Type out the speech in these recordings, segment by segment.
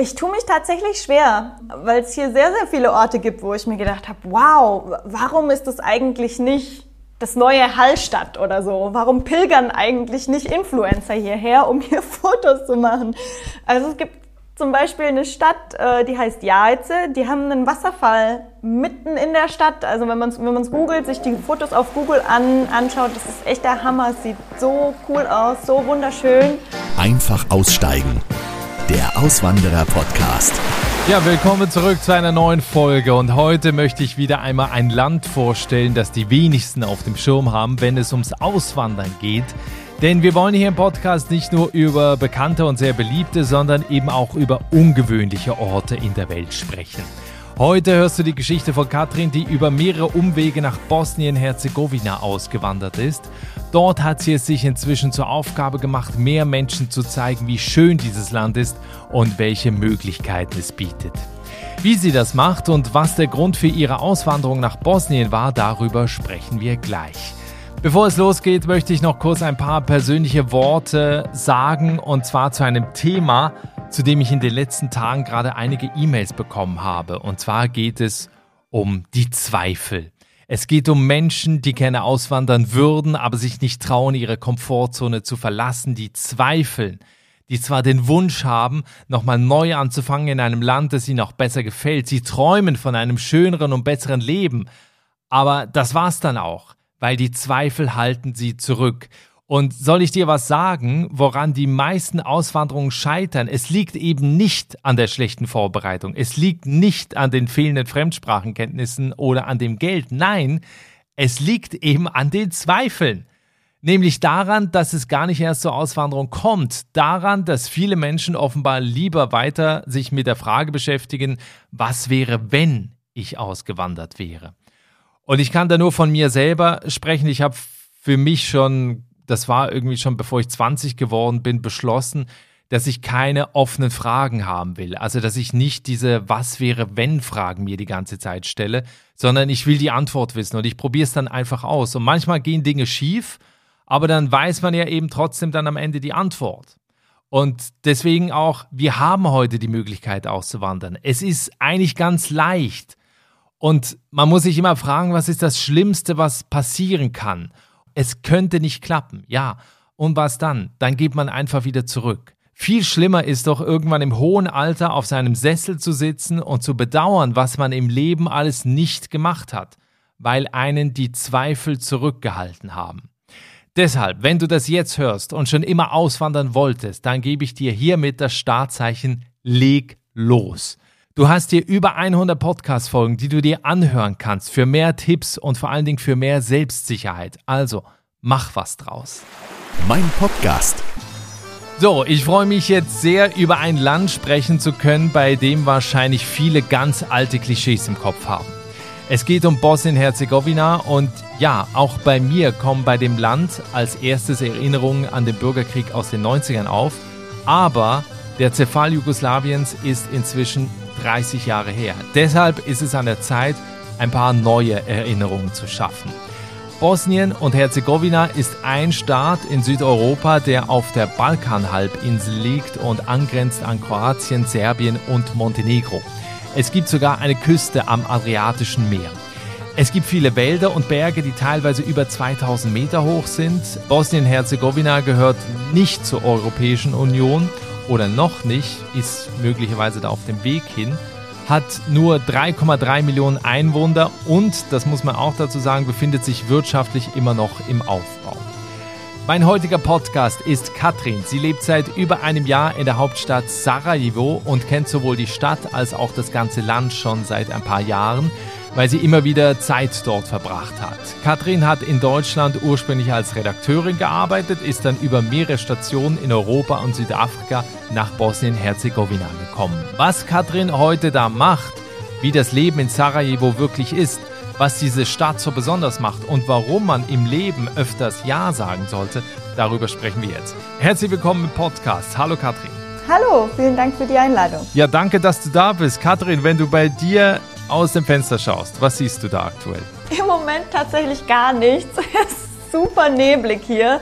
Ich tue mich tatsächlich schwer, weil es hier sehr, sehr viele Orte gibt, wo ich mir gedacht habe, wow, warum ist das eigentlich nicht das neue Hallstatt oder so? Warum pilgern eigentlich nicht Influencer hierher, um hier Fotos zu machen? Also es gibt zum Beispiel eine Stadt, äh, die heißt Jaize, die haben einen Wasserfall mitten in der Stadt. Also wenn man es wenn googelt, sich die Fotos auf Google an, anschaut, das ist echt der Hammer. Es sieht so cool aus, so wunderschön. Einfach aussteigen der Auswanderer-Podcast. Ja, willkommen zurück zu einer neuen Folge und heute möchte ich wieder einmal ein Land vorstellen, das die wenigsten auf dem Schirm haben, wenn es ums Auswandern geht. Denn wir wollen hier im Podcast nicht nur über bekannte und sehr beliebte, sondern eben auch über ungewöhnliche Orte in der Welt sprechen. Heute hörst du die Geschichte von Katrin, die über mehrere Umwege nach Bosnien-Herzegowina ausgewandert ist. Dort hat sie es sich inzwischen zur Aufgabe gemacht, mehr Menschen zu zeigen, wie schön dieses Land ist und welche Möglichkeiten es bietet. Wie sie das macht und was der Grund für ihre Auswanderung nach Bosnien war, darüber sprechen wir gleich. Bevor es losgeht, möchte ich noch kurz ein paar persönliche Worte sagen und zwar zu einem Thema, zu dem ich in den letzten Tagen gerade einige E-Mails bekommen habe. Und zwar geht es um die Zweifel. Es geht um Menschen, die gerne auswandern würden, aber sich nicht trauen, ihre Komfortzone zu verlassen, die zweifeln, die zwar den Wunsch haben, nochmal neu anzufangen in einem Land, das ihnen auch besser gefällt. Sie träumen von einem schöneren und besseren Leben. Aber das war's dann auch, weil die Zweifel halten sie zurück. Und soll ich dir was sagen, woran die meisten Auswanderungen scheitern? Es liegt eben nicht an der schlechten Vorbereitung. Es liegt nicht an den fehlenden Fremdsprachenkenntnissen oder an dem Geld. Nein, es liegt eben an den Zweifeln. Nämlich daran, dass es gar nicht erst zur Auswanderung kommt. Daran, dass viele Menschen offenbar lieber weiter sich mit der Frage beschäftigen, was wäre, wenn ich ausgewandert wäre. Und ich kann da nur von mir selber sprechen. Ich habe für mich schon das war irgendwie schon bevor ich 20 geworden bin, beschlossen, dass ich keine offenen Fragen haben will. Also, dass ich nicht diese Was wäre, wenn Fragen mir die ganze Zeit stelle, sondern ich will die Antwort wissen und ich probiere es dann einfach aus. Und manchmal gehen Dinge schief, aber dann weiß man ja eben trotzdem dann am Ende die Antwort. Und deswegen auch, wir haben heute die Möglichkeit auszuwandern. Es ist eigentlich ganz leicht. Und man muss sich immer fragen, was ist das Schlimmste, was passieren kann? Es könnte nicht klappen, ja. Und was dann? Dann geht man einfach wieder zurück. Viel schlimmer ist doch irgendwann im hohen Alter auf seinem Sessel zu sitzen und zu bedauern, was man im Leben alles nicht gemacht hat, weil einen die Zweifel zurückgehalten haben. Deshalb, wenn du das jetzt hörst und schon immer auswandern wolltest, dann gebe ich dir hiermit das Startzeichen Leg los. Du hast hier über 100 Podcast-Folgen, die du dir anhören kannst für mehr Tipps und vor allen Dingen für mehr Selbstsicherheit. Also, mach was draus. Mein Podcast. So, ich freue mich jetzt sehr, über ein Land sprechen zu können, bei dem wahrscheinlich viele ganz alte Klischees im Kopf haben. Es geht um Bosnien-Herzegowina und ja, auch bei mir kommen bei dem Land als erstes Erinnerungen an den Bürgerkrieg aus den 90ern auf, aber der Zerfall Jugoslawiens ist inzwischen 30 Jahre her. Deshalb ist es an der Zeit, ein paar neue Erinnerungen zu schaffen. Bosnien und Herzegowina ist ein Staat in Südeuropa, der auf der Balkanhalbinsel liegt und angrenzt an Kroatien, Serbien und Montenegro. Es gibt sogar eine Küste am Adriatischen Meer. Es gibt viele Wälder und Berge, die teilweise über 2000 Meter hoch sind. Bosnien-Herzegowina gehört nicht zur Europäischen Union oder noch nicht, ist möglicherweise da auf dem Weg hin, hat nur 3,3 Millionen Einwohner und, das muss man auch dazu sagen, befindet sich wirtschaftlich immer noch im Aufbau. Mein heutiger Podcast ist Katrin. Sie lebt seit über einem Jahr in der Hauptstadt Sarajevo und kennt sowohl die Stadt als auch das ganze Land schon seit ein paar Jahren weil sie immer wieder Zeit dort verbracht hat. Katrin hat in Deutschland ursprünglich als Redakteurin gearbeitet, ist dann über mehrere Stationen in Europa und Südafrika nach Bosnien-Herzegowina gekommen. Was Katrin heute da macht, wie das Leben in Sarajevo wirklich ist, was diese Stadt so besonders macht und warum man im Leben öfters Ja sagen sollte, darüber sprechen wir jetzt. Herzlich willkommen im Podcast. Hallo Katrin. Hallo, vielen Dank für die Einladung. Ja, danke, dass du da bist. Katrin, wenn du bei dir aus dem Fenster schaust, was siehst du da aktuell? Im Moment tatsächlich gar nichts. Es ist super neblig hier.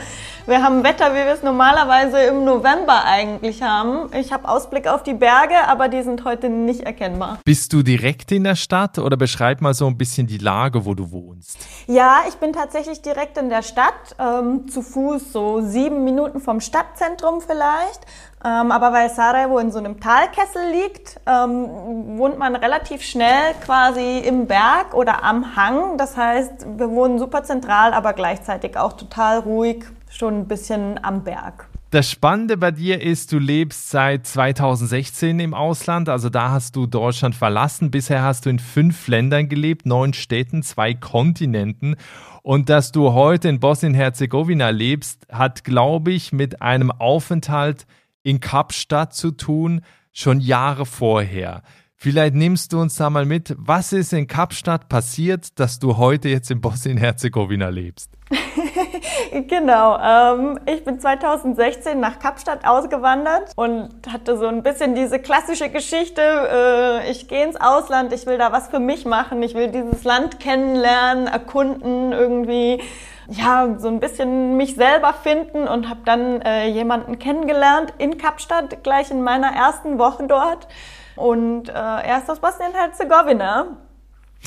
Wir haben Wetter, wie wir es normalerweise im November eigentlich haben. Ich habe Ausblick auf die Berge, aber die sind heute nicht erkennbar. Bist du direkt in der Stadt oder beschreib mal so ein bisschen die Lage, wo du wohnst? Ja, ich bin tatsächlich direkt in der Stadt, ähm, zu Fuß so sieben Minuten vom Stadtzentrum vielleicht. Ähm, aber weil Sarajevo in so einem Talkessel liegt, ähm, wohnt man relativ schnell quasi im Berg oder am Hang. Das heißt, wir wohnen super zentral, aber gleichzeitig auch total ruhig, schon ein bisschen am Berg. Das Spannende bei dir ist, du lebst seit 2016 im Ausland, also da hast du Deutschland verlassen. Bisher hast du in fünf Ländern gelebt, neun Städten, zwei Kontinenten. Und dass du heute in Bosnien-Herzegowina lebst, hat, glaube ich, mit einem Aufenthalt in Kapstadt zu tun, schon Jahre vorher. Vielleicht nimmst du uns da mal mit, was ist in Kapstadt passiert, dass du heute jetzt in Bosnien-Herzegowina lebst? genau. Ähm, ich bin 2016 nach Kapstadt ausgewandert und hatte so ein bisschen diese klassische Geschichte, äh, ich gehe ins Ausland, ich will da was für mich machen, ich will dieses Land kennenlernen, erkunden, irgendwie ja, so ein bisschen mich selber finden und habe dann äh, jemanden kennengelernt in Kapstadt, gleich in meiner ersten Woche dort. Und äh, er ist aus Bosnien-Herzegowina.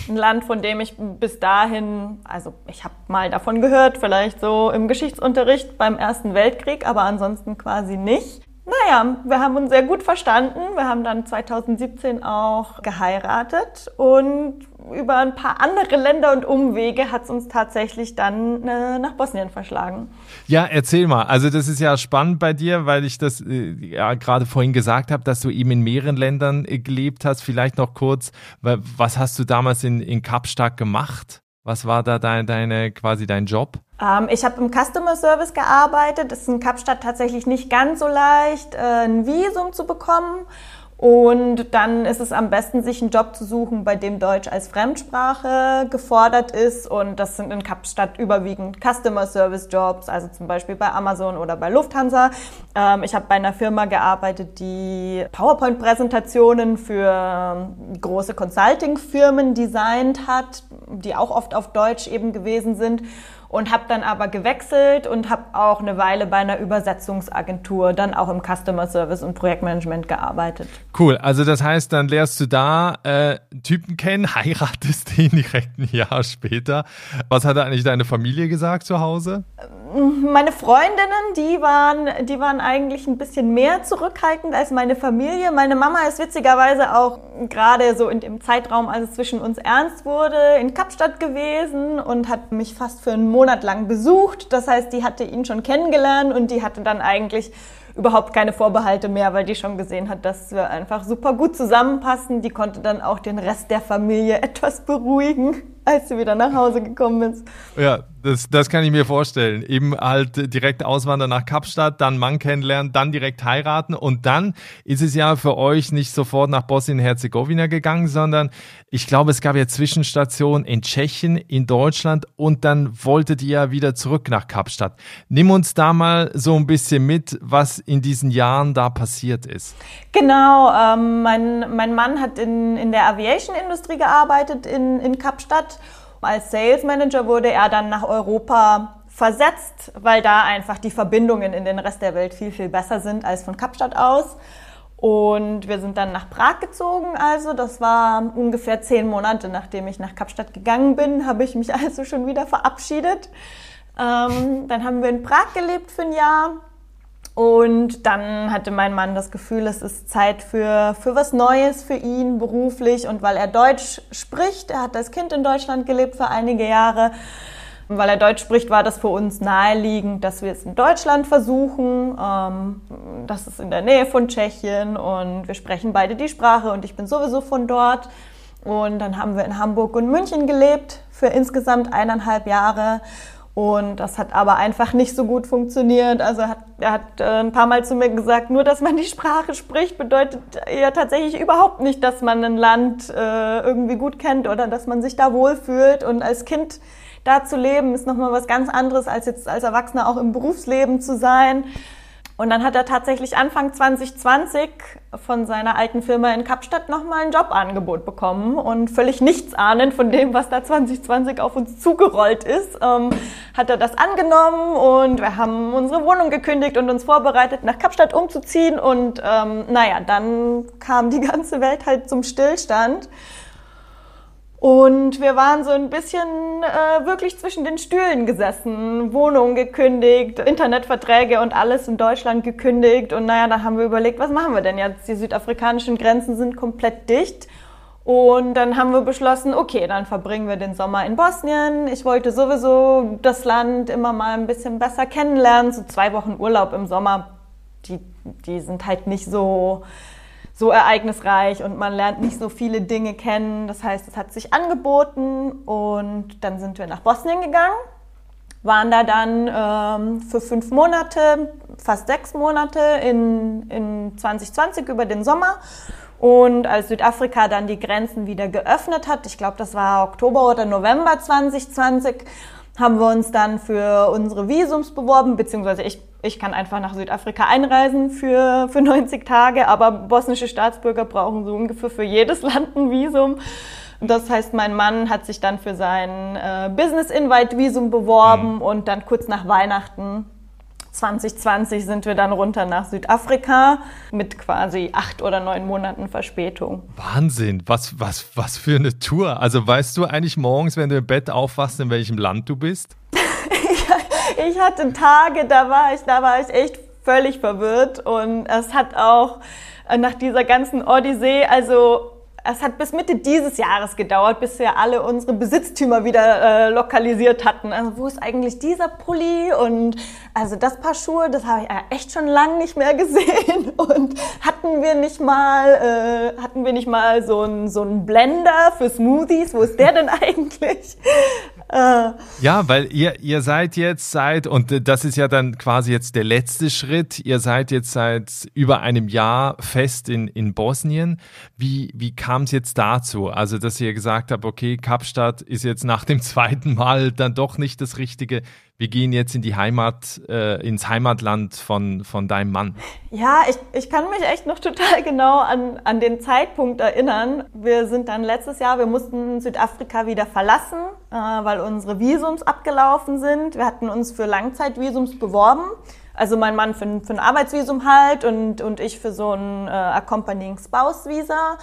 Ein Land, von dem ich bis dahin, also ich habe mal davon gehört, vielleicht so im Geschichtsunterricht beim Ersten Weltkrieg, aber ansonsten quasi nicht. Naja, wir haben uns sehr gut verstanden. Wir haben dann 2017 auch geheiratet und über ein paar andere Länder und Umwege hat es uns tatsächlich dann äh, nach Bosnien verschlagen. Ja, erzähl mal. Also das ist ja spannend bei dir, weil ich das äh, ja gerade vorhin gesagt habe, dass du eben in mehreren Ländern äh, gelebt hast. Vielleicht noch kurz, was hast du damals in, in Kapstadt gemacht? Was war da dein, deine, quasi dein Job? Ähm, ich habe im Customer Service gearbeitet. Das ist in Kapstadt tatsächlich nicht ganz so leicht, äh, ein Visum zu bekommen. Und dann ist es am besten, sich einen Job zu suchen, bei dem Deutsch als Fremdsprache gefordert ist. Und das sind in Kapstadt überwiegend Customer Service Jobs, also zum Beispiel bei Amazon oder bei Lufthansa. Ähm, ich habe bei einer Firma gearbeitet, die PowerPoint-Präsentationen für große Consulting-Firmen designt hat, die auch oft auf Deutsch eben gewesen sind und habe dann aber gewechselt und habe auch eine Weile bei einer Übersetzungsagentur, dann auch im Customer Service und Projektmanagement gearbeitet. Cool, also das heißt, dann lernst du da äh, Typen kennen, heiratest den direkt ein Jahr später. Was hat eigentlich deine Familie gesagt zu Hause? Meine Freundinnen, die waren, die waren eigentlich ein bisschen mehr zurückhaltend als meine Familie. Meine Mama ist witzigerweise auch gerade so in dem Zeitraum, als es zwischen uns ernst wurde, in Kapstadt gewesen und hat mich fast für einen Monat lang besucht. Das heißt, die hatte ihn schon kennengelernt und die hatte dann eigentlich überhaupt keine Vorbehalte mehr, weil die schon gesehen hat, dass wir einfach super gut zusammenpassen. Die konnte dann auch den Rest der Familie etwas beruhigen als sie wieder nach Hause gekommen ist. Ja, das, das kann ich mir vorstellen. Eben halt direkt auswandern nach Kapstadt, dann Mann kennenlernen, dann direkt heiraten und dann ist es ja für euch nicht sofort nach Bosnien-Herzegowina gegangen, sondern ich glaube, es gab ja Zwischenstationen in Tschechien, in Deutschland und dann wolltet ihr ja wieder zurück nach Kapstadt. Nimm uns da mal so ein bisschen mit, was in diesen Jahren da passiert ist. Genau, ähm, mein, mein Mann hat in, in der Aviation-Industrie gearbeitet in, in Kapstadt als Sales Manager wurde er dann nach Europa versetzt, weil da einfach die Verbindungen in den Rest der Welt viel, viel besser sind als von Kapstadt aus. Und wir sind dann nach Prag gezogen. Also das war ungefähr zehn Monate, nachdem ich nach Kapstadt gegangen bin, habe ich mich also schon wieder verabschiedet. Ähm, dann haben wir in Prag gelebt für ein Jahr und dann hatte mein Mann das Gefühl, es ist Zeit für, für was Neues für ihn beruflich. Und weil er Deutsch spricht, er hat als Kind in Deutschland gelebt für einige Jahre, weil er Deutsch spricht, war das für uns naheliegend, dass wir es in Deutschland versuchen. Ähm, das ist in der Nähe von Tschechien und wir sprechen beide die Sprache und ich bin sowieso von dort. Und dann haben wir in Hamburg und München gelebt für insgesamt eineinhalb Jahre. Und das hat aber einfach nicht so gut funktioniert. Also er hat, er hat äh, ein paar Mal zu mir gesagt, nur dass man die Sprache spricht, bedeutet ja tatsächlich überhaupt nicht, dass man ein Land äh, irgendwie gut kennt oder dass man sich da wohlfühlt. Und als Kind da zu leben, ist nochmal was ganz anderes, als jetzt als Erwachsener auch im Berufsleben zu sein. Und dann hat er tatsächlich Anfang 2020 von seiner alten Firma in Kapstadt nochmal ein Jobangebot bekommen und völlig nichts ahnend von dem, was da 2020 auf uns zugerollt ist, ähm, hat er das angenommen und wir haben unsere Wohnung gekündigt und uns vorbereitet, nach Kapstadt umzuziehen und ähm, naja, dann kam die ganze Welt halt zum Stillstand. Und wir waren so ein bisschen äh, wirklich zwischen den Stühlen gesessen, Wohnung gekündigt, Internetverträge und alles in Deutschland gekündigt. Und naja, dann haben wir überlegt, was machen wir denn jetzt? Die südafrikanischen Grenzen sind komplett dicht. Und dann haben wir beschlossen, okay, dann verbringen wir den Sommer in Bosnien. Ich wollte sowieso das Land immer mal ein bisschen besser kennenlernen. So zwei Wochen Urlaub im Sommer, die, die sind halt nicht so so ereignisreich und man lernt nicht so viele Dinge kennen. Das heißt, es hat sich angeboten und dann sind wir nach Bosnien gegangen, waren da dann ähm, für fünf Monate, fast sechs Monate in, in 2020 über den Sommer. Und als Südafrika dann die Grenzen wieder geöffnet hat, ich glaube, das war Oktober oder November 2020, haben wir uns dann für unsere Visums beworben, beziehungsweise ich, ich kann einfach nach Südafrika einreisen für, für 90 Tage, aber bosnische Staatsbürger brauchen so ungefähr für jedes Land ein Visum. Das heißt, mein Mann hat sich dann für sein äh, Business-Invite-Visum beworben mhm. und dann kurz nach Weihnachten 2020 sind wir dann runter nach Südafrika mit quasi acht oder neun Monaten Verspätung. Wahnsinn, was, was, was für eine Tour. Also weißt du eigentlich morgens, wenn du im Bett aufwachst, in welchem Land du bist? Ich hatte Tage, da war ich, da war ich echt völlig verwirrt und es hat auch äh, nach dieser ganzen Odyssee, also es hat bis Mitte dieses Jahres gedauert, bis wir alle unsere Besitztümer wieder äh, lokalisiert hatten. Also wo ist eigentlich dieser Pulli und also das Paar Schuhe, das habe ich echt schon lange nicht mehr gesehen. Und hatten wir nicht mal, äh, hatten wir nicht mal so einen so einen Blender für Smoothies? Wo ist der denn eigentlich? Ja, weil ihr, ihr seid jetzt seit, und das ist ja dann quasi jetzt der letzte Schritt, ihr seid jetzt seit über einem Jahr fest in, in Bosnien. Wie, wie kam es jetzt dazu? Also, dass ihr gesagt habt, okay, Kapstadt ist jetzt nach dem zweiten Mal dann doch nicht das Richtige wir gehen jetzt in die Heimat, äh, ins Heimatland von, von deinem Mann. Ja, ich, ich kann mich echt noch total genau an, an den Zeitpunkt erinnern. Wir sind dann letztes Jahr, wir mussten Südafrika wieder verlassen, äh, weil unsere Visums abgelaufen sind. Wir hatten uns für Langzeitvisums beworben. Also mein Mann für, für ein Arbeitsvisum halt und, und ich für so ein äh, Accompanying Spouse Visa.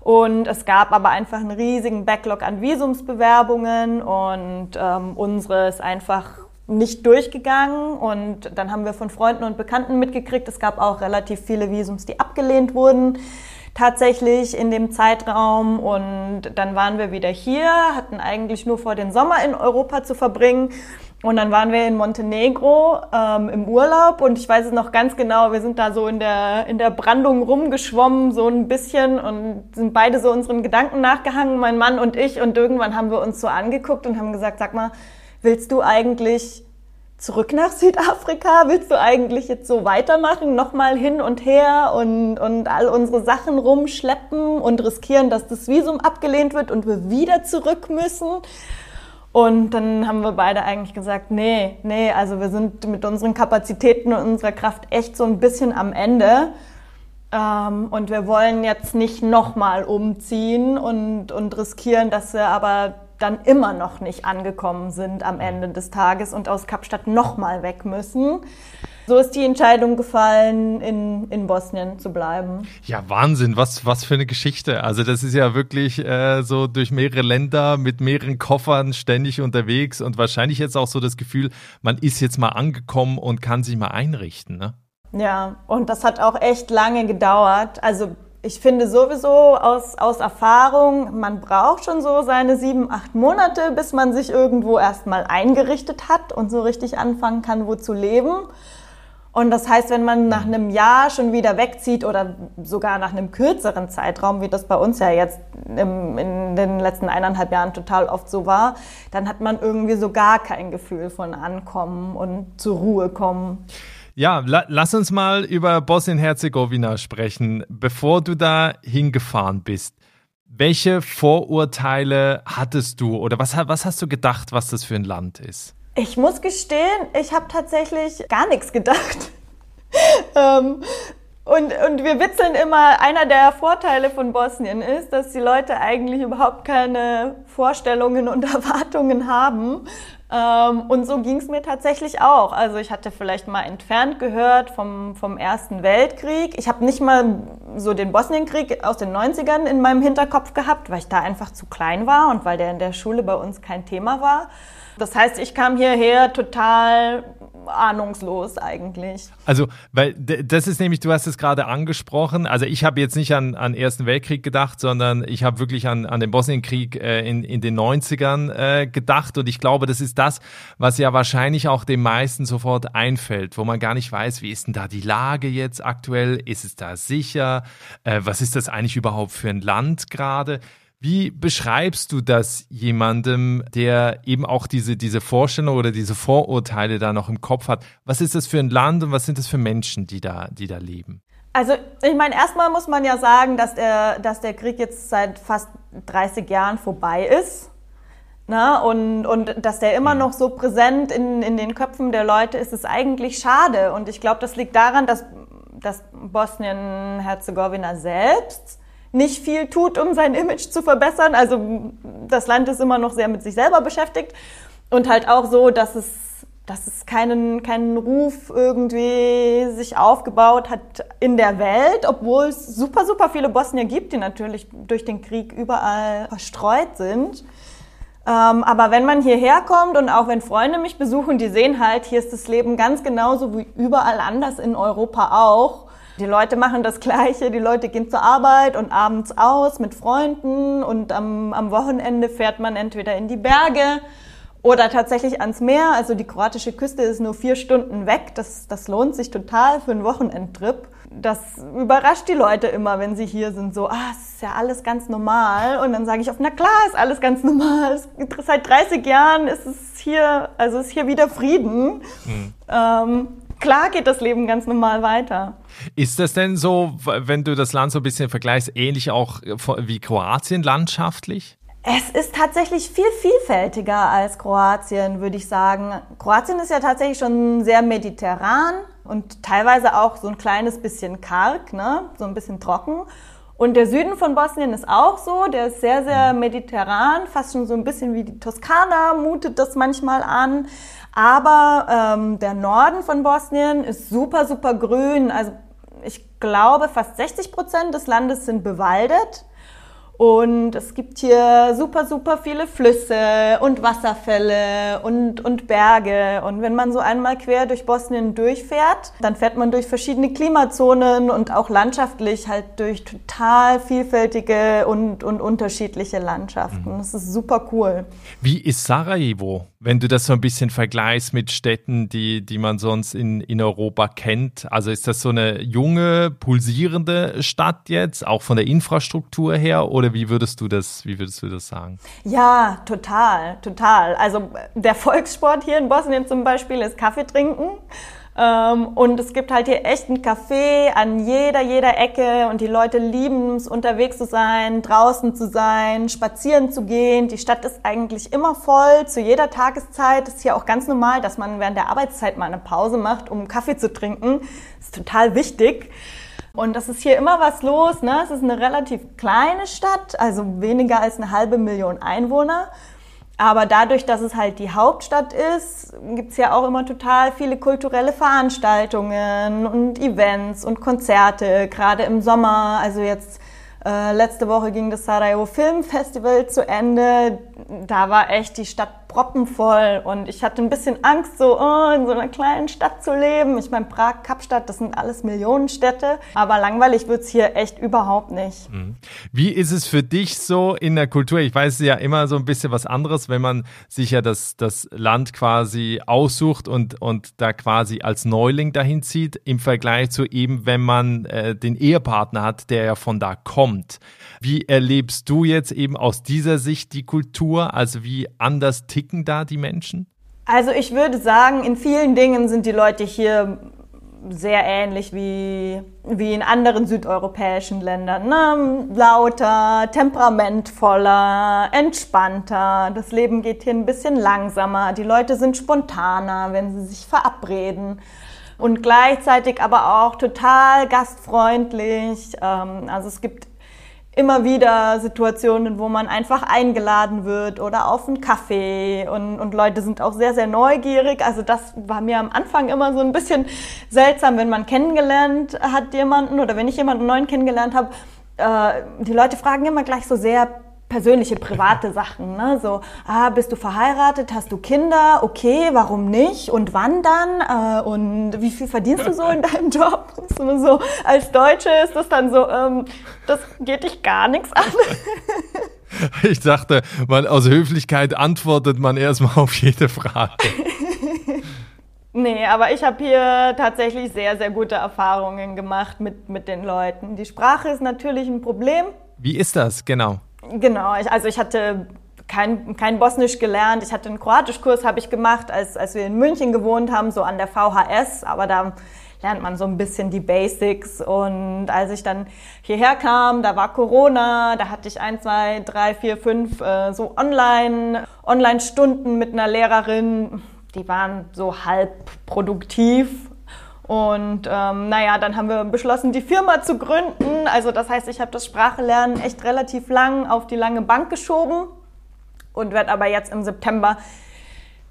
Und es gab aber einfach einen riesigen Backlog an Visumsbewerbungen und ähm, unsere ist einfach nicht durchgegangen und dann haben wir von Freunden und Bekannten mitgekriegt, es gab auch relativ viele Visums, die abgelehnt wurden tatsächlich in dem Zeitraum und dann waren wir wieder hier, hatten eigentlich nur vor, den Sommer in Europa zu verbringen und dann waren wir in Montenegro ähm, im Urlaub und ich weiß es noch ganz genau, wir sind da so in der, in der Brandung rumgeschwommen, so ein bisschen und sind beide so unseren Gedanken nachgehangen, mein Mann und ich und irgendwann haben wir uns so angeguckt und haben gesagt, sag mal, willst du eigentlich zurück nach Südafrika? Willst du eigentlich jetzt so weitermachen, nochmal hin und her und, und all unsere Sachen rumschleppen und riskieren, dass das Visum abgelehnt wird und wir wieder zurück müssen? Und dann haben wir beide eigentlich gesagt, nee, nee, also wir sind mit unseren Kapazitäten und unserer Kraft echt so ein bisschen am Ende. Ähm, und wir wollen jetzt nicht nochmal umziehen und, und riskieren, dass wir aber dann immer noch nicht angekommen sind am Ende des Tages und aus Kapstadt nochmal weg müssen. So ist die Entscheidung gefallen, in, in Bosnien zu bleiben. Ja, Wahnsinn, was, was für eine Geschichte. Also das ist ja wirklich äh, so durch mehrere Länder mit mehreren Koffern ständig unterwegs und wahrscheinlich jetzt auch so das Gefühl, man ist jetzt mal angekommen und kann sich mal einrichten. Ne? Ja, und das hat auch echt lange gedauert. Also ich finde sowieso aus, aus Erfahrung, man braucht schon so seine sieben, acht Monate, bis man sich irgendwo erstmal eingerichtet hat und so richtig anfangen kann, wo zu leben. Und das heißt, wenn man nach einem Jahr schon wieder wegzieht oder sogar nach einem kürzeren Zeitraum, wie das bei uns ja jetzt im, in den letzten eineinhalb Jahren total oft so war, dann hat man irgendwie so gar kein Gefühl von Ankommen und zur Ruhe kommen. Ja, la lass uns mal über Bosnien-Herzegowina sprechen. Bevor du da hingefahren bist, welche Vorurteile hattest du oder was, was hast du gedacht, was das für ein Land ist? Ich muss gestehen, ich habe tatsächlich gar nichts gedacht. ähm, und, und wir witzeln immer, einer der Vorteile von Bosnien ist, dass die Leute eigentlich überhaupt keine Vorstellungen und Erwartungen haben. Ähm, und so ging es mir tatsächlich auch. Also ich hatte vielleicht mal entfernt gehört vom, vom Ersten Weltkrieg. Ich habe nicht mal so den Bosnienkrieg aus den 90ern in meinem Hinterkopf gehabt, weil ich da einfach zu klein war und weil der in der Schule bei uns kein Thema war. Das heißt, ich kam hierher total ahnungslos eigentlich. Also, weil das ist nämlich, du hast es gerade angesprochen, also ich habe jetzt nicht an, an Ersten Weltkrieg gedacht, sondern ich habe wirklich an, an den Bosnienkrieg äh, in, in den 90ern äh, gedacht und ich glaube, das ist das, was ja wahrscheinlich auch den meisten sofort einfällt, wo man gar nicht weiß, wie ist denn da die Lage jetzt aktuell, ist es da sicher, äh, was ist das eigentlich überhaupt für ein Land gerade? Wie beschreibst du das jemandem, der eben auch diese, diese Vorstellung oder diese Vorurteile da noch im Kopf hat? Was ist das für ein Land und was sind das für Menschen, die da, die da leben? Also ich meine, erstmal muss man ja sagen, dass der, dass der Krieg jetzt seit fast 30 Jahren vorbei ist. Na, und, und dass der immer mhm. noch so präsent in, in den Köpfen der Leute ist, ist eigentlich schade. Und ich glaube, das liegt daran, dass, dass Bosnien-Herzegowina selbst nicht viel tut, um sein Image zu verbessern. Also das Land ist immer noch sehr mit sich selber beschäftigt und halt auch so, dass es, dass es keinen, keinen Ruf irgendwie sich aufgebaut hat in der Welt, obwohl es super, super viele Bosnier gibt, die natürlich durch den Krieg überall verstreut sind. Ähm, aber wenn man hierher kommt und auch wenn Freunde mich besuchen, die sehen halt, hier ist das Leben ganz genauso wie überall anders in Europa auch. Die Leute machen das Gleiche, die Leute gehen zur Arbeit und abends aus mit Freunden und am, am Wochenende fährt man entweder in die Berge oder tatsächlich ans Meer. Also die kroatische Küste ist nur vier Stunden weg. Das, das lohnt sich total für einen Wochenendtrip. Das überrascht die Leute immer, wenn sie hier sind. So, ah, es ist ja alles ganz normal. Und dann sage ich oft, na klar, ist alles ganz normal. Seit 30 Jahren ist es hier, also ist hier wieder Frieden. Hm. Ähm, klar geht das Leben ganz normal weiter. Ist das denn so, wenn du das Land so ein bisschen vergleichst, ähnlich auch wie Kroatien landschaftlich? Es ist tatsächlich viel vielfältiger als Kroatien, würde ich sagen. Kroatien ist ja tatsächlich schon sehr mediterran und teilweise auch so ein kleines bisschen karg, ne? so ein bisschen trocken. Und der Süden von Bosnien ist auch so, der ist sehr, sehr mhm. mediterran, fast schon so ein bisschen wie die Toskana, mutet das manchmal an. Aber ähm, der Norden von Bosnien ist super, super grün. Also ich glaube, fast 60 Prozent des Landes sind bewaldet. Und es gibt hier super, super viele Flüsse und Wasserfälle und, und Berge. Und wenn man so einmal quer durch Bosnien durchfährt, dann fährt man durch verschiedene Klimazonen und auch landschaftlich halt durch total vielfältige und, und unterschiedliche Landschaften. Mhm. Das ist super cool. Wie ist Sarajevo, wenn du das so ein bisschen vergleichst mit Städten, die, die man sonst in, in Europa kennt? Also ist das so eine junge, pulsierende Stadt jetzt, auch von der Infrastruktur her? Oder wie würdest du das, wie würdest du das sagen? Ja, total, total. Also der Volkssport hier in Bosnien zum Beispiel ist Kaffee trinken. Ähm, und es gibt halt hier echt ein Café an jeder, jeder Ecke und die Leute lieben es, unterwegs zu sein, draußen zu sein, spazieren zu gehen. Die Stadt ist eigentlich immer voll, zu jeder Tageszeit. Es ist hier auch ganz normal, dass man während der Arbeitszeit mal eine Pause macht, um Kaffee zu trinken. Ist total wichtig. Und das ist hier immer was los. Ne? Es ist eine relativ kleine Stadt, also weniger als eine halbe Million Einwohner. Aber dadurch, dass es halt die Hauptstadt ist, gibt's ja auch immer total viele kulturelle Veranstaltungen und Events und Konzerte, gerade im Sommer. Also jetzt äh, letzte Woche ging das Sarajevo Film Festival zu Ende. Da war echt die Stadt proppenvoll und ich hatte ein bisschen Angst, so oh, in so einer kleinen Stadt zu leben. Ich meine, Prag, Kapstadt, das sind alles Millionenstädte, aber langweilig wird's hier echt überhaupt nicht. Mhm. Wie ist es für dich so in der Kultur? Ich weiß ja immer so ein bisschen was anderes, wenn man sich ja das, das Land quasi aussucht und, und da quasi als Neuling dahin zieht, im Vergleich zu eben, wenn man äh, den Ehepartner hat, der ja von da kommt. Wie erlebst du jetzt eben aus dieser Sicht die Kultur? Also wie anders ticken da die Menschen? Also ich würde sagen, in vielen Dingen sind die Leute hier sehr ähnlich wie, wie in anderen südeuropäischen Ländern. Ne? Lauter, temperamentvoller, entspannter. Das Leben geht hier ein bisschen langsamer. Die Leute sind spontaner, wenn sie sich verabreden. und gleichzeitig aber auch total gastfreundlich. Ähm, also es gibt immer wieder Situationen, wo man einfach eingeladen wird oder auf einen Kaffee und, und Leute sind auch sehr, sehr neugierig. Also das war mir am Anfang immer so ein bisschen seltsam, wenn man kennengelernt hat jemanden oder wenn ich jemanden neuen kennengelernt habe. Äh, die Leute fragen immer gleich so sehr persönliche, private Sachen. Ne? So, ah, bist du verheiratet? Hast du Kinder? Okay, warum nicht? Und wann dann? Äh, und wie viel verdienst du so in deinem Job? So, als Deutsche ist das dann so, ähm, das geht dich gar nichts an. Ich dachte, man, aus Höflichkeit antwortet man erstmal auf jede Frage. Nee, aber ich habe hier tatsächlich sehr, sehr gute Erfahrungen gemacht mit, mit den Leuten. Die Sprache ist natürlich ein Problem. Wie ist das, genau? Genau, ich, also ich hatte kein, kein Bosnisch gelernt. Ich hatte einen Kroatischkurs, habe ich gemacht, als, als wir in München gewohnt haben, so an der VHS. Aber da lernt man so ein bisschen die Basics. Und als ich dann hierher kam, da war Corona, da hatte ich ein, zwei, drei, vier, fünf äh, so Online, Online-Stunden mit einer Lehrerin. Die waren so halb produktiv. Und ähm, naja, dann haben wir beschlossen, die Firma zu gründen. Also das heißt, ich habe das Sprachelernen echt relativ lang auf die lange Bank geschoben und werde aber jetzt im September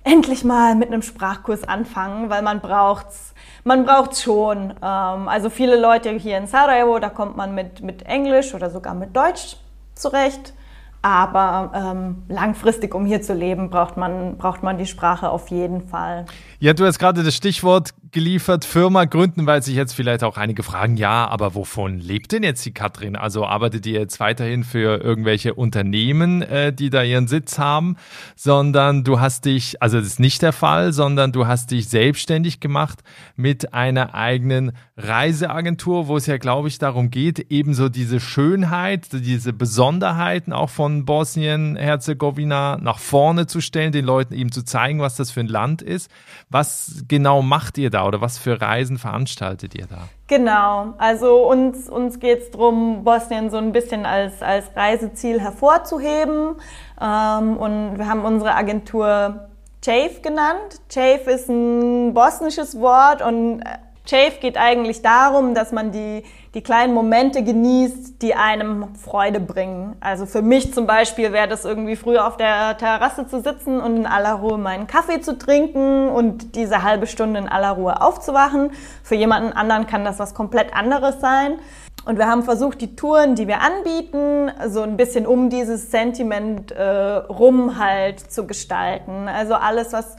endlich mal mit einem Sprachkurs anfangen, weil man braucht's, man braucht's schon. Ähm, also viele Leute hier in Sarajevo, da kommt man mit, mit Englisch oder sogar mit Deutsch zurecht. Aber ähm, langfristig, um hier zu leben, braucht man, braucht man die Sprache auf jeden Fall. Ja, du hast gerade das Stichwort geliefert, Firma gründen, weil sich jetzt vielleicht auch einige fragen, ja, aber wovon lebt denn jetzt die Katrin? Also arbeitet ihr jetzt weiterhin für irgendwelche Unternehmen, äh, die da ihren Sitz haben, sondern du hast dich, also das ist nicht der Fall, sondern du hast dich selbstständig gemacht mit einer eigenen Reiseagentur, wo es ja, glaube ich, darum geht, ebenso diese Schönheit, diese Besonderheiten auch von Bosnien-Herzegowina nach vorne zu stellen, den Leuten eben zu zeigen, was das für ein Land ist. Was genau macht ihr da oder was für Reisen veranstaltet ihr da? Genau, also uns, uns geht es darum, Bosnien so ein bisschen als, als Reiseziel hervorzuheben. Ähm, und wir haben unsere Agentur Chave genannt. Chave ist ein bosnisches Wort und äh, Chave geht eigentlich darum, dass man die, die kleinen Momente genießt, die einem Freude bringen. Also für mich zum Beispiel wäre das irgendwie früher auf der Terrasse zu sitzen und in aller Ruhe meinen Kaffee zu trinken und diese halbe Stunde in aller Ruhe aufzuwachen. Für jemanden anderen kann das was komplett anderes sein. Und wir haben versucht, die Touren, die wir anbieten, so ein bisschen um dieses Sentiment äh, rum halt zu gestalten. Also alles, was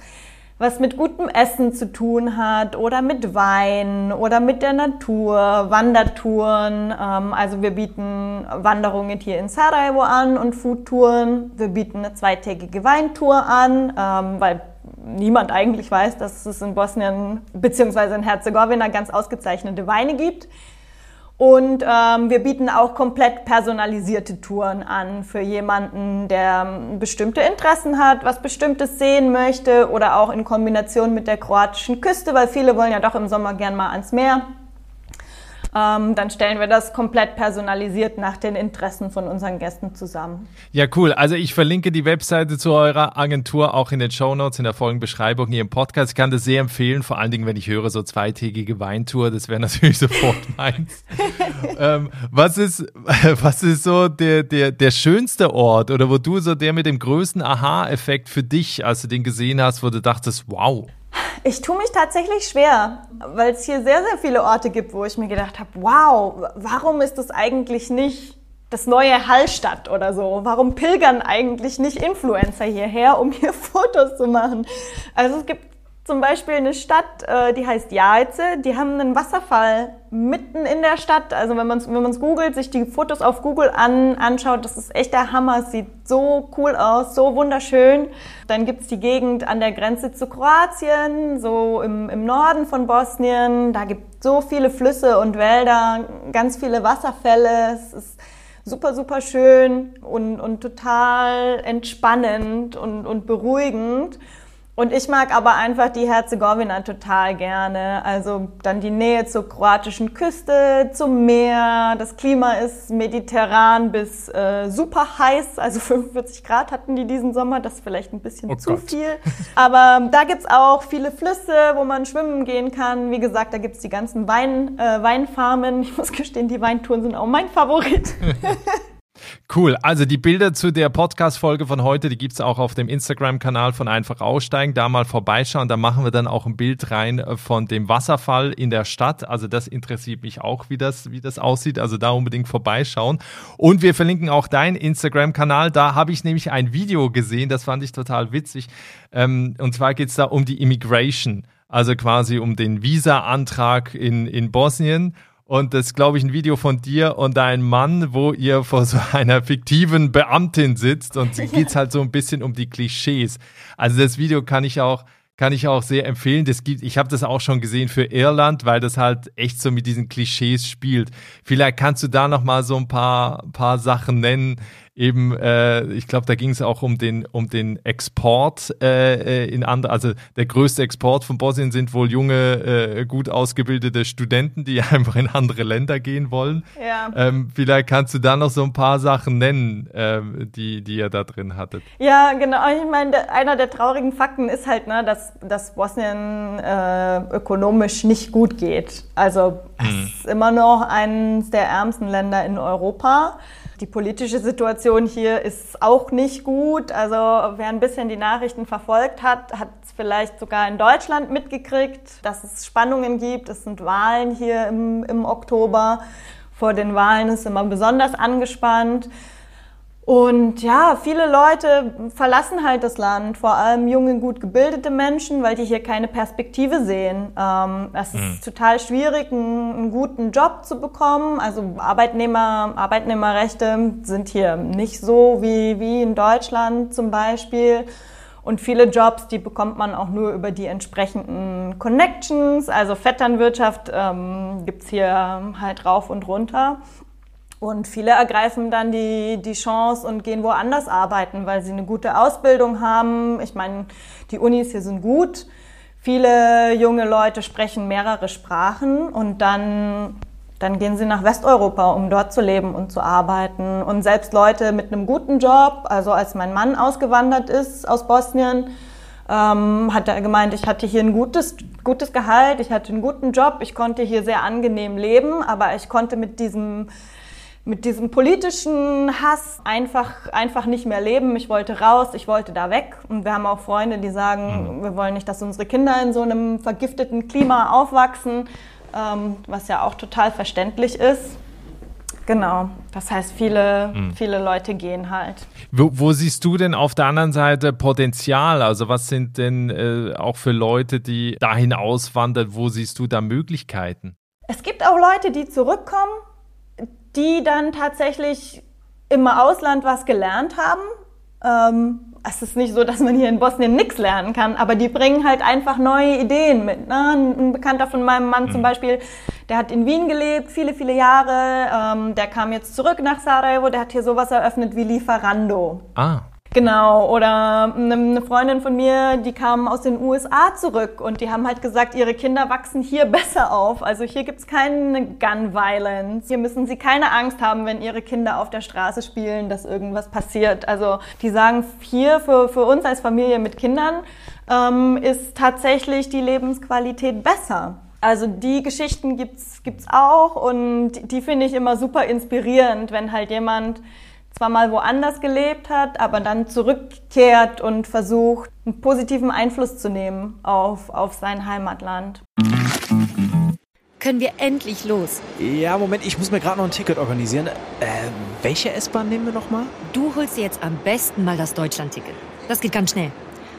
was mit gutem Essen zu tun hat oder mit Wein oder mit der Natur, Wandertouren. Ähm, also wir bieten Wanderungen hier in Sarajevo an und Foodtouren. Wir bieten eine zweitägige Weintour an, ähm, weil niemand eigentlich weiß, dass es in Bosnien bzw. in Herzegowina ganz ausgezeichnete Weine gibt. Und ähm, wir bieten auch komplett personalisierte Touren an für jemanden, der ähm, bestimmte Interessen hat, was Bestimmtes sehen möchte oder auch in Kombination mit der kroatischen Küste, weil viele wollen ja doch im Sommer gern mal ans Meer ähm, dann stellen wir das komplett personalisiert nach den Interessen von unseren Gästen zusammen. Ja, cool. Also ich verlinke die Webseite zu eurer Agentur auch in den Show Notes in der Folgenbeschreibung hier im Podcast. Ich kann das sehr empfehlen, vor allen Dingen, wenn ich höre, so zweitägige Weintour, das wäre natürlich sofort meins. ähm, was ist, was ist so der, der, der schönste Ort oder wo du so der mit dem größten Aha-Effekt für dich, als du den gesehen hast, wo du dachtest, wow? Ich tue mich tatsächlich schwer, weil es hier sehr, sehr viele Orte gibt, wo ich mir gedacht habe, wow, warum ist das eigentlich nicht das neue Hallstatt oder so? Warum pilgern eigentlich nicht Influencer hierher, um hier Fotos zu machen? Also es gibt zum Beispiel eine Stadt, äh, die heißt Jaice, die haben einen Wasserfall mitten in der Stadt. Also wenn man es wenn googelt, sich die Fotos auf Google an, anschaut, das ist echt der Hammer. Es sieht so cool aus, so wunderschön. Dann gibt's die Gegend an der Grenze zu Kroatien, so im, im Norden von Bosnien. Da gibt so viele Flüsse und Wälder, ganz viele Wasserfälle. Es ist super, super schön und, und total entspannend und, und beruhigend. Und ich mag aber einfach die Herzegowina total gerne. Also dann die Nähe zur kroatischen Küste, zum Meer. Das Klima ist mediterran bis äh, super heiß. Also 45 Grad hatten die diesen Sommer. Das ist vielleicht ein bisschen oh zu Gott. viel. Aber da gibt's auch viele Flüsse, wo man schwimmen gehen kann. Wie gesagt, da gibt's die ganzen Wein, äh, Weinfarmen. Ich muss gestehen, die Weintouren sind auch mein Favorit. Cool. Also die Bilder zu der Podcast-Folge von heute, die gibt's auch auf dem Instagram-Kanal von Einfach Aussteigen. Da mal vorbeischauen. Da machen wir dann auch ein Bild rein äh, von dem Wasserfall in der Stadt. Also das interessiert mich auch, wie das, wie das aussieht. Also da unbedingt vorbeischauen. Und wir verlinken auch deinen Instagram-Kanal. Da habe ich nämlich ein Video gesehen, das fand ich total witzig. Ähm, und zwar geht's da um die Immigration. Also quasi um den Visa-Antrag in, in Bosnien. Und das ist, glaube ich, ein Video von dir und deinem Mann, wo ihr vor so einer fiktiven Beamtin sitzt und ja. geht's halt so ein bisschen um die Klischees. Also das Video kann ich auch kann ich auch sehr empfehlen. Das gibt, ich habe das auch schon gesehen für Irland, weil das halt echt so mit diesen Klischees spielt. Vielleicht kannst du da noch mal so ein paar paar Sachen nennen, eben, äh, ich glaube, da ging es auch um den, um den Export äh, äh, in andere, also der größte Export von Bosnien sind wohl junge, äh, gut ausgebildete Studenten, die einfach in andere Länder gehen wollen. Ja. Ähm, vielleicht kannst du da noch so ein paar Sachen nennen, äh, die, die ihr da drin hattet. Ja, genau. Ich meine, einer der traurigen Fakten ist halt, ne, dass, dass Bosnien äh, ökonomisch nicht gut geht. Also es hm. ist immer noch eines der ärmsten Länder in Europa. Die politische Situation hier ist auch nicht gut. Also wer ein bisschen die Nachrichten verfolgt hat, hat es vielleicht sogar in Deutschland mitgekriegt, dass es Spannungen gibt. Es sind Wahlen hier im, im Oktober. Vor den Wahlen ist immer besonders angespannt. Und ja, viele Leute verlassen halt das Land, vor allem junge, gut gebildete Menschen, weil die hier keine Perspektive sehen. Ähm, es ist mhm. total schwierig, einen, einen, guten Job zu bekommen. Also Arbeitnehmer, Arbeitnehmerrechte sind hier nicht so wie, wie in Deutschland zum Beispiel. Und viele Jobs, die bekommt man auch nur über die entsprechenden Connections. Also Vetternwirtschaft ähm, gibt's hier halt rauf und runter. Und viele ergreifen dann die, die Chance und gehen woanders arbeiten, weil sie eine gute Ausbildung haben. Ich meine, die Unis hier sind gut. Viele junge Leute sprechen mehrere Sprachen und dann, dann gehen sie nach Westeuropa, um dort zu leben und zu arbeiten. Und selbst Leute mit einem guten Job, also als mein Mann ausgewandert ist aus Bosnien, ähm, hat er gemeint, ich hatte hier ein gutes, gutes Gehalt, ich hatte einen guten Job, ich konnte hier sehr angenehm leben, aber ich konnte mit diesem mit diesem politischen Hass einfach, einfach nicht mehr leben. Ich wollte raus, ich wollte da weg. Und wir haben auch Freunde, die sagen, mhm. wir wollen nicht, dass unsere Kinder in so einem vergifteten Klima aufwachsen, ähm, was ja auch total verständlich ist. Genau. Das heißt, viele, mhm. viele Leute gehen halt. Wo, wo, siehst du denn auf der anderen Seite Potenzial? Also was sind denn äh, auch für Leute, die dahin auswandern, wo siehst du da Möglichkeiten? Es gibt auch Leute, die zurückkommen die dann tatsächlich im Ausland was gelernt haben. Ähm, es ist nicht so, dass man hier in Bosnien nichts lernen kann, aber die bringen halt einfach neue Ideen mit. Ne? Ein Bekannter von meinem Mann mhm. zum Beispiel, der hat in Wien gelebt, viele, viele Jahre. Ähm, der kam jetzt zurück nach Sarajevo, der hat hier sowas eröffnet wie Lieferando. Ah. Genau, oder eine Freundin von mir, die kam aus den USA zurück und die haben halt gesagt, ihre Kinder wachsen hier besser auf. Also hier gibt's keine Gun Violence. Hier müssen sie keine Angst haben, wenn ihre Kinder auf der Straße spielen, dass irgendwas passiert. Also die sagen, hier für, für uns als Familie mit Kindern ähm, ist tatsächlich die Lebensqualität besser. Also die Geschichten gibt's gibt's auch und die finde ich immer super inspirierend, wenn halt jemand zwar mal woanders gelebt hat, aber dann zurückkehrt und versucht, einen positiven Einfluss zu nehmen auf, auf sein Heimatland. Können wir endlich los? Ja, Moment, ich muss mir gerade noch ein Ticket organisieren. Äh, welche S-Bahn nehmen wir nochmal? Du holst dir jetzt am besten mal das Deutschland-Ticket. Das geht ganz schnell.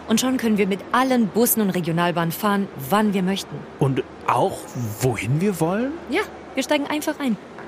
Und schon können wir mit allen Bussen und Regionalbahnen fahren, wann wir möchten. Und auch wohin wir wollen? Ja, wir steigen einfach ein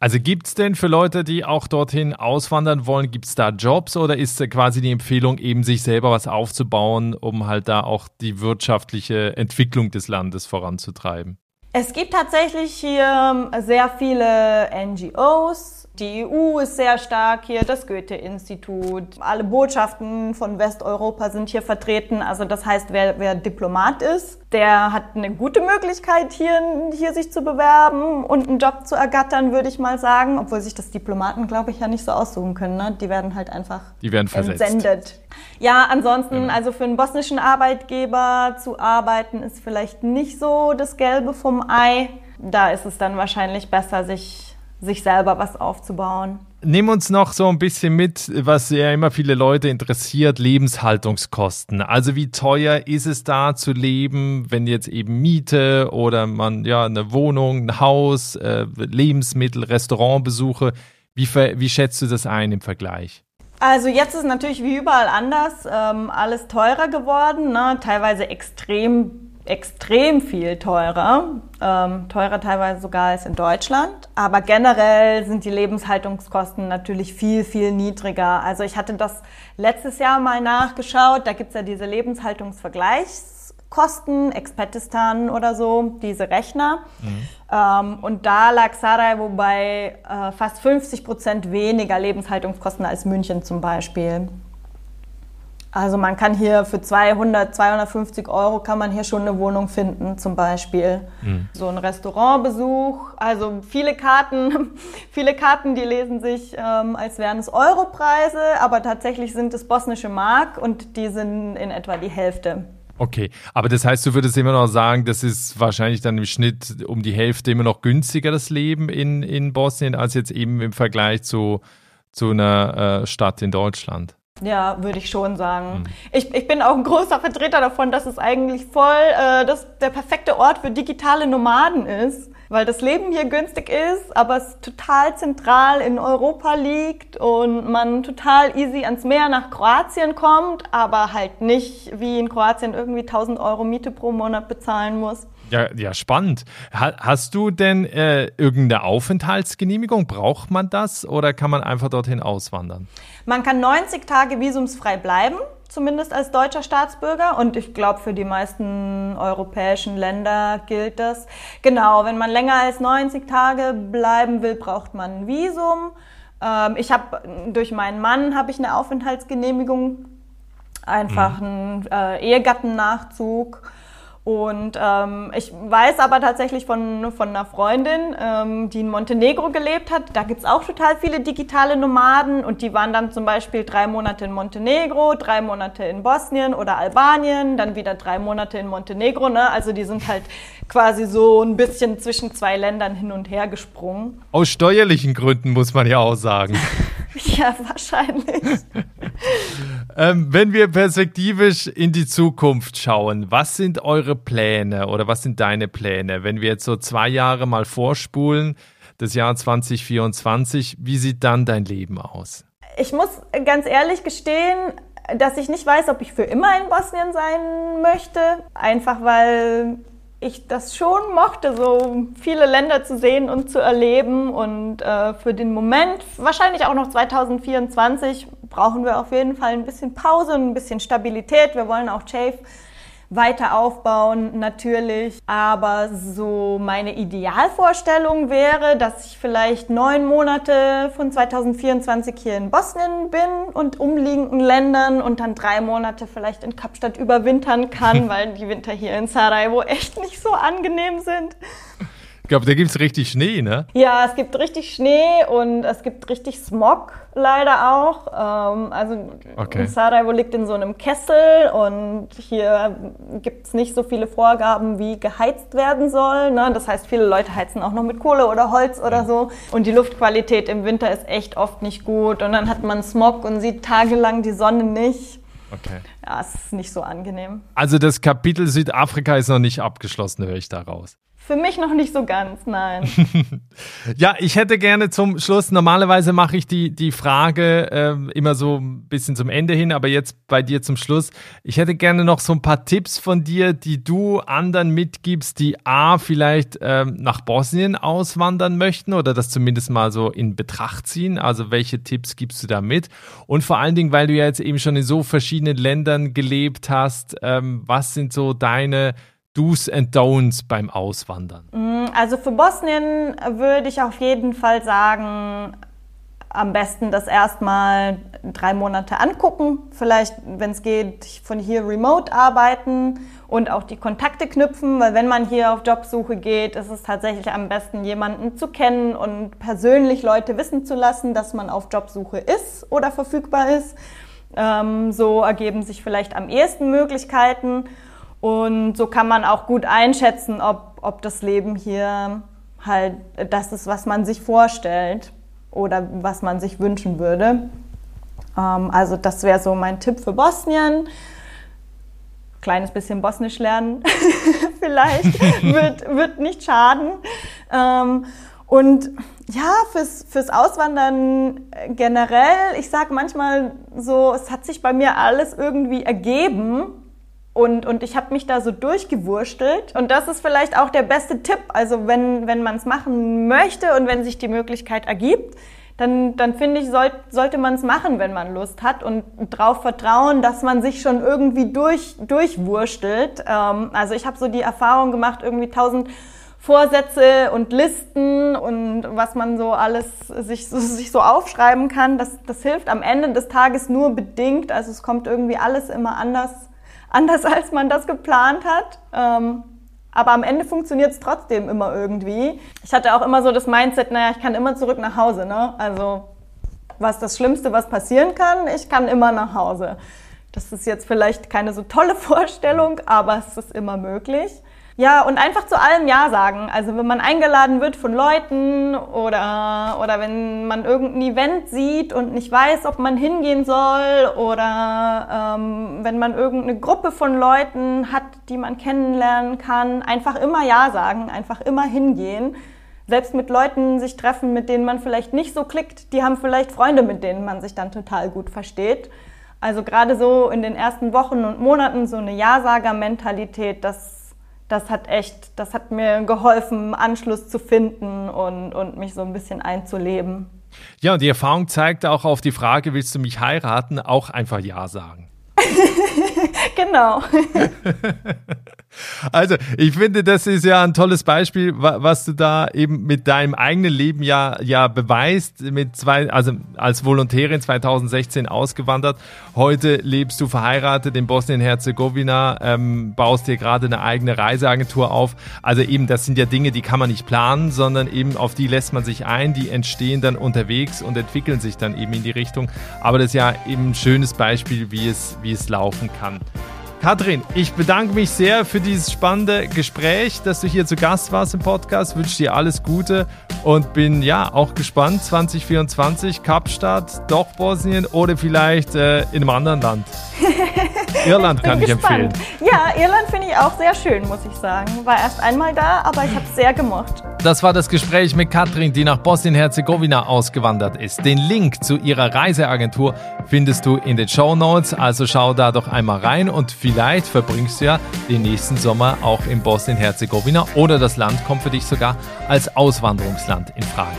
Also gibt es denn für Leute, die auch dorthin auswandern wollen, gibt es da Jobs oder ist quasi die Empfehlung, eben sich selber was aufzubauen, um halt da auch die wirtschaftliche Entwicklung des Landes voranzutreiben? Es gibt tatsächlich hier sehr viele NGOs, die EU ist sehr stark hier, das Goethe-Institut, alle Botschaften von Westeuropa sind hier vertreten. Also das heißt, wer, wer Diplomat ist, der hat eine gute Möglichkeit, hier, hier sich zu bewerben und einen Job zu ergattern, würde ich mal sagen. Obwohl sich das Diplomaten, glaube ich, ja nicht so aussuchen können. Ne? Die werden halt einfach Die werden versetzt. entsendet. Ja, ansonsten, genau. also für einen bosnischen Arbeitgeber zu arbeiten, ist vielleicht nicht so das Gelbe vom Ei. Da ist es dann wahrscheinlich besser, sich sich selber was aufzubauen. Nimm uns noch so ein bisschen mit, was ja immer viele Leute interessiert, Lebenshaltungskosten. Also wie teuer ist es da zu leben, wenn jetzt eben Miete oder man ja eine Wohnung, ein Haus, äh, Lebensmittel, Restaurantbesuche, wie, wie schätzt du das ein im Vergleich? Also jetzt ist natürlich wie überall anders ähm, alles teurer geworden, ne? teilweise extrem extrem viel teurer, ähm, teurer teilweise sogar als in Deutschland. Aber generell sind die Lebenshaltungskosten natürlich viel, viel niedriger. Also ich hatte das letztes Jahr mal nachgeschaut, da gibt's ja diese Lebenshaltungsvergleichskosten, Expetistan oder so, diese Rechner. Mhm. Ähm, und da lag Sarajevo bei äh, fast 50 Prozent weniger Lebenshaltungskosten als München zum Beispiel. Also man kann hier für 200, 250 Euro kann man hier schon eine Wohnung finden, zum Beispiel. Mhm. So ein Restaurantbesuch. Also viele Karten, viele Karten, die lesen sich, ähm, als wären es Europreise, aber tatsächlich sind es bosnische Mark und die sind in etwa die Hälfte. Okay, aber das heißt, du würdest immer noch sagen, das ist wahrscheinlich dann im Schnitt um die Hälfte immer noch günstiger, das Leben in, in Bosnien, als jetzt eben im Vergleich zu, zu einer äh, Stadt in Deutschland. Ja, würde ich schon sagen. Mhm. Ich, ich bin auch ein großer Vertreter davon, dass es eigentlich voll äh, das, der perfekte Ort für digitale Nomaden ist, weil das Leben hier günstig ist, aber es total zentral in Europa liegt und man total easy ans Meer nach Kroatien kommt, aber halt nicht wie in Kroatien irgendwie 1000 Euro Miete pro Monat bezahlen muss. Ja, ja, spannend. hast du denn äh, irgendeine Aufenthaltsgenehmigung? Braucht man das oder kann man einfach dorthin auswandern? Man kann 90 Tage visumsfrei bleiben, zumindest als deutscher Staatsbürger. Und ich glaube, für die meisten europäischen Länder gilt das. Genau, wenn man länger als 90 Tage bleiben will, braucht man ein Visum. Ähm, ich habe durch meinen Mann habe ich eine Aufenthaltsgenehmigung, einfach mhm. einen äh, Ehegattennachzug. Und ähm, ich weiß aber tatsächlich von, von einer Freundin, ähm, die in Montenegro gelebt hat, da gibt's auch total viele digitale Nomaden und die waren dann zum Beispiel drei Monate in Montenegro, drei Monate in Bosnien oder Albanien, dann wieder drei Monate in Montenegro. Ne? Also die sind halt quasi so ein bisschen zwischen zwei Ländern hin und her gesprungen. Aus steuerlichen Gründen muss man ja auch sagen. ja, wahrscheinlich. ähm, wenn wir perspektivisch in die Zukunft schauen, was sind eure Pläne oder was sind deine Pläne, wenn wir jetzt so zwei Jahre mal vorspulen, das Jahr 2024, wie sieht dann dein Leben aus? Ich muss ganz ehrlich gestehen, dass ich nicht weiß, ob ich für immer in Bosnien sein möchte. Einfach weil ich das schon mochte, so viele Länder zu sehen und zu erleben. Und äh, für den Moment, wahrscheinlich auch noch 2024, brauchen wir auf jeden Fall ein bisschen Pause und ein bisschen Stabilität. Wir wollen auch Chave weiter aufbauen, natürlich. Aber so meine Idealvorstellung wäre, dass ich vielleicht neun Monate von 2024 hier in Bosnien bin und umliegenden Ländern und dann drei Monate vielleicht in Kapstadt überwintern kann, weil die Winter hier in Sarajevo echt nicht so angenehm sind. Ich glaube, da gibt es richtig Schnee, ne? Ja, es gibt richtig Schnee und es gibt richtig Smog leider auch. Ähm, also okay. Sarajevo liegt in so einem Kessel und hier gibt es nicht so viele Vorgaben, wie geheizt werden soll. Ne? Das heißt, viele Leute heizen auch noch mit Kohle oder Holz oder so. Und die Luftqualität im Winter ist echt oft nicht gut. Und dann hat man Smog und sieht tagelang die Sonne nicht. Okay. Ja, es ist nicht so angenehm. Also das Kapitel Südafrika ist noch nicht abgeschlossen, höre ich daraus. Für mich noch nicht so ganz, nein. ja, ich hätte gerne zum Schluss, normalerweise mache ich die, die Frage äh, immer so ein bisschen zum Ende hin, aber jetzt bei dir zum Schluss. Ich hätte gerne noch so ein paar Tipps von dir, die du anderen mitgibst, die A, vielleicht äh, nach Bosnien auswandern möchten oder das zumindest mal so in Betracht ziehen. Also welche Tipps gibst du da mit? Und vor allen Dingen, weil du ja jetzt eben schon in so verschiedenen Ländern gelebt hast, ähm, was sind so deine Do's and Don'ts beim Auswandern? Mm, also für Bosnien würde ich auf jeden Fall sagen, am besten das erstmal drei Monate angucken. Vielleicht, wenn es geht, von hier remote arbeiten und auch die Kontakte knüpfen, weil wenn man hier auf Jobsuche geht, ist es tatsächlich am besten, jemanden zu kennen und persönlich Leute wissen zu lassen, dass man auf Jobsuche ist oder verfügbar ist. Ähm, so ergeben sich vielleicht am ehesten Möglichkeiten. Und so kann man auch gut einschätzen, ob, ob das Leben hier halt das ist, was man sich vorstellt oder was man sich wünschen würde. Ähm, also das wäre so mein Tipp für Bosnien. Kleines bisschen Bosnisch lernen vielleicht wird, wird nicht schaden. Ähm, und ja, fürs, fürs Auswandern generell, ich sage manchmal so, es hat sich bei mir alles irgendwie ergeben und, und ich habe mich da so durchgewurstelt. Und das ist vielleicht auch der beste Tipp. Also wenn, wenn man es machen möchte und wenn sich die Möglichkeit ergibt, dann, dann finde ich, soll, sollte man es machen, wenn man Lust hat und darauf vertrauen, dass man sich schon irgendwie durch, durchwurstelt. Ähm, also ich habe so die Erfahrung gemacht, irgendwie tausend Vorsätze und Listen und was man so alles sich so, sich so aufschreiben kann. Das, das hilft am Ende des Tages nur bedingt. Also es kommt irgendwie alles immer anders anders, als man das geplant hat. Ähm, aber am Ende funktioniert es trotzdem immer irgendwie. Ich hatte auch immer so das Mindset, naja, ich kann immer zurück nach Hause. Ne? Also was das Schlimmste, was passieren kann, ich kann immer nach Hause. Das ist jetzt vielleicht keine so tolle Vorstellung, aber es ist immer möglich. Ja, und einfach zu allem Ja sagen. Also wenn man eingeladen wird von Leuten oder, oder wenn man irgendein Event sieht und nicht weiß, ob man hingehen soll oder ähm, wenn man irgendeine Gruppe von Leuten hat, die man kennenlernen kann, einfach immer Ja sagen, einfach immer hingehen. Selbst mit Leuten sich treffen, mit denen man vielleicht nicht so klickt, die haben vielleicht Freunde, mit denen man sich dann total gut versteht. Also gerade so in den ersten Wochen und Monaten so eine Ja-Sager-Mentalität, das das hat echt, das hat mir geholfen, Anschluss zu finden und, und mich so ein bisschen einzuleben. Ja, und die Erfahrung zeigt auch auf die Frage, willst du mich heiraten, auch einfach Ja sagen. genau. Also, ich finde, das ist ja ein tolles Beispiel, was du da eben mit deinem eigenen Leben ja, ja beweist. Mit zwei, also als Volontärin 2016 ausgewandert. Heute lebst du verheiratet in Bosnien-Herzegowina, ähm, baust dir gerade eine eigene Reiseagentur auf. Also eben, das sind ja Dinge, die kann man nicht planen, sondern eben auf die lässt man sich ein, die entstehen dann unterwegs und entwickeln sich dann eben in die Richtung. Aber das ist ja eben ein schönes Beispiel, wie es, wie es laufen kann. Katrin, ich bedanke mich sehr für dieses spannende Gespräch, dass du hier zu Gast warst im Podcast. Wünsche dir alles Gute und bin ja auch gespannt 2024 Kapstadt, doch Bosnien oder vielleicht äh, in einem anderen Land. Irland kann ich gespannt. empfehlen. Ja, Irland finde ich auch sehr schön, muss ich sagen. War erst einmal da, aber ich habe es sehr gemocht. Das war das Gespräch mit Katrin, die nach Bosnien-Herzegowina ausgewandert ist. Den Link zu ihrer Reiseagentur findest du in den Show Notes, also schau da doch einmal rein und vielleicht verbringst du ja den nächsten Sommer auch in Bosnien-Herzegowina oder das Land kommt für dich sogar als Auswanderungsland in Frage.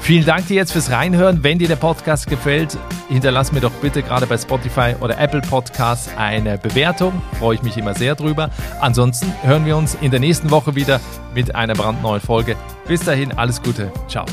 Vielen Dank dir jetzt fürs Reinhören. Wenn dir der Podcast gefällt, hinterlass mir doch bitte gerade bei Spotify oder Apple Podcasts eine Bewertung. Freue ich mich immer sehr drüber. Ansonsten hören wir uns in der nächsten Woche wieder mit einer brandneuen Folge. Bis dahin, alles Gute. Ciao.